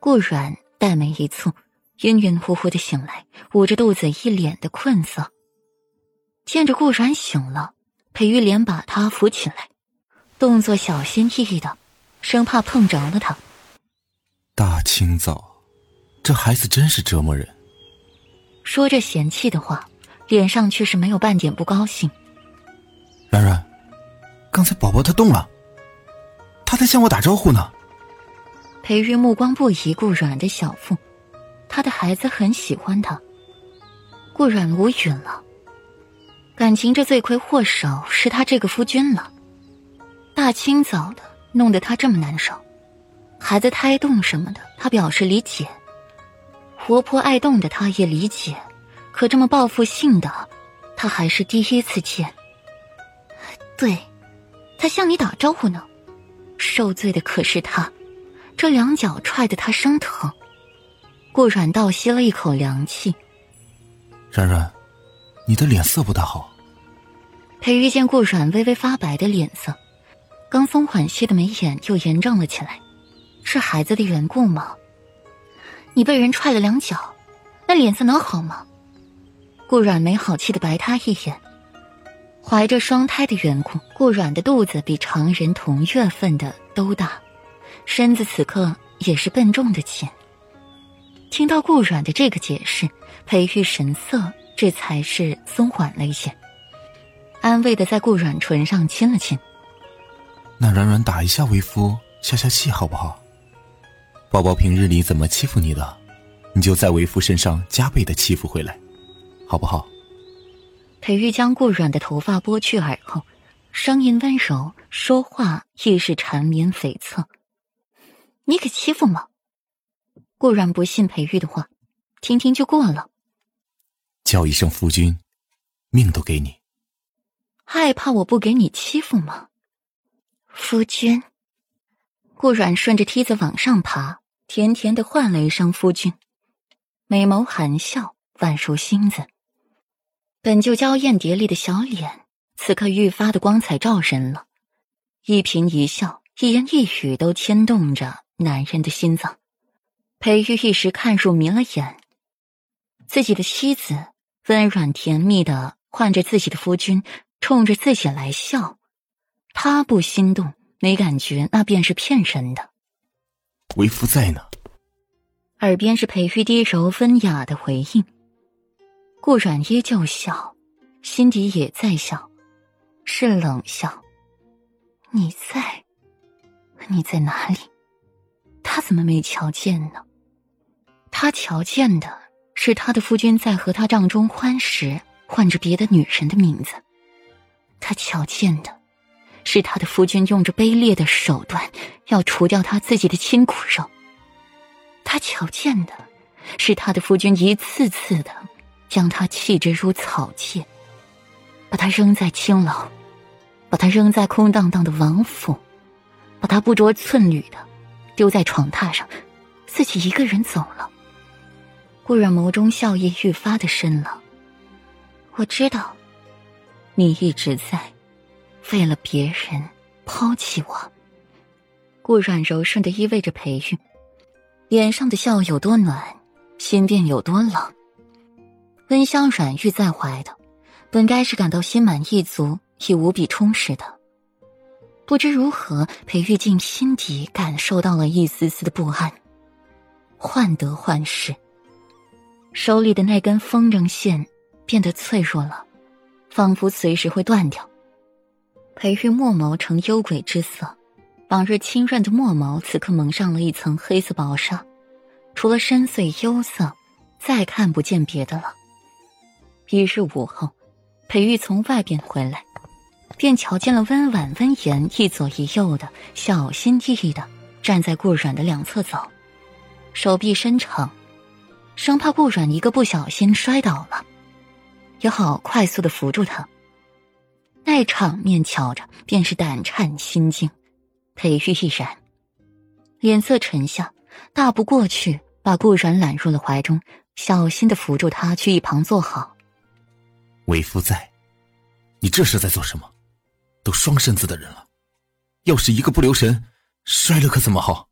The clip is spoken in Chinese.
顾阮黛眉一蹙，晕晕乎乎的醒来，捂着肚子，一脸的困色。见着顾阮醒了，裴玉莲把他扶起来，动作小心翼翼的，生怕碰着了他。大清早，这孩子真是折磨人。说着嫌弃的话，脸上却是没有半点不高兴。软软，刚才宝宝他动了，他在向我打招呼呢。裴玉目光不移顾阮的小腹，他的孩子很喜欢他。顾阮无语了，感情这罪魁祸首是他这个夫君了。大清早的弄得他这么难受，孩子胎动什么的，他表示理解。活泼爱动的他也理解，可这么报复性的，他还是第一次见。对，他向你打招呼呢，受罪的可是他。这两脚踹得他生疼，顾阮倒吸了一口凉气。然然，你的脸色不大好。裴玉见顾阮微微发白的脸色，刚松缓些的眉眼又严正了起来。是孩子的缘故吗？你被人踹了两脚，那脸色能好吗？顾阮没好气的白他一眼。怀着双胎的缘故，顾阮的肚子比常人同月份的都大。身子此刻也是笨重的紧。听到顾阮的这个解释，裴玉神色这才是松缓了一些，安慰的在顾阮唇上亲了亲。那软软打一下为夫消消气好不好？宝宝平日里怎么欺负你的，你就在为夫身上加倍的欺负回来，好不好？裴玉将顾阮的头发拨去耳后，声音温柔，说话亦是缠绵悱恻。你可欺负吗？顾然不信裴玉的话，听听就过了。叫一声夫君，命都给你。害怕我不给你欺负吗？夫君。顾阮顺着梯子往上爬，甜甜的唤了一声夫君，美眸含笑，宛如星子。本就娇艳蝶丽的小脸，此刻愈发的光彩照人了。一颦一笑，一言一语，都牵动着。男人的心脏，裴玉一时看入迷了眼。自己的妻子温软甜蜜的唤着自己的夫君，冲着自己来笑，他不心动，没感觉，那便是骗人的。为夫在呢。耳边是裴玉低柔温雅的回应。顾阮依旧笑，心底也在笑，是冷笑。你在？你在哪里？怎么没瞧见呢？他瞧见的是他的夫君在和他帐中欢时唤着别的女人的名字。他瞧见的是他的夫君用着卑劣的手段要除掉他自己的亲骨肉。他瞧见的是他的夫君一次次的将他弃之如草芥，把他扔在青楼，把他扔在空荡荡的王府，把他不着寸缕的。丢在床榻上，自己一个人走了。顾然眸中笑意愈发的深了。我知道，你一直在为了别人抛弃我。顾阮柔顺的依偎着裴玉，脸上的笑有多暖，心便有多冷。温香软玉在怀的，本该是感到心满意足，亦无比充实的。不知如何，裴玉静心底感受到了一丝丝的不安，患得患失。手里的那根风筝线变得脆弱了，仿佛随时会断掉。裴玉墨眸呈幽鬼之色，往日清润的墨眸此刻蒙上了一层黑色薄纱，除了深邃幽色，再看不见别的了。一日午后，裴玉从外边回来。便瞧见了温婉温言一左一右的，小心翼翼的站在顾阮的两侧走，手臂伸长，生怕顾阮一个不小心摔倒了，也好快速的扶住他。那场面瞧着便是胆颤心惊，裴玉亦然，脸色沉下，大步过去把顾阮揽入了怀中，小心的扶住他去一旁坐好。为夫在，你这是在做什么？有双身子的人了，要是一个不留神摔了，可怎么好？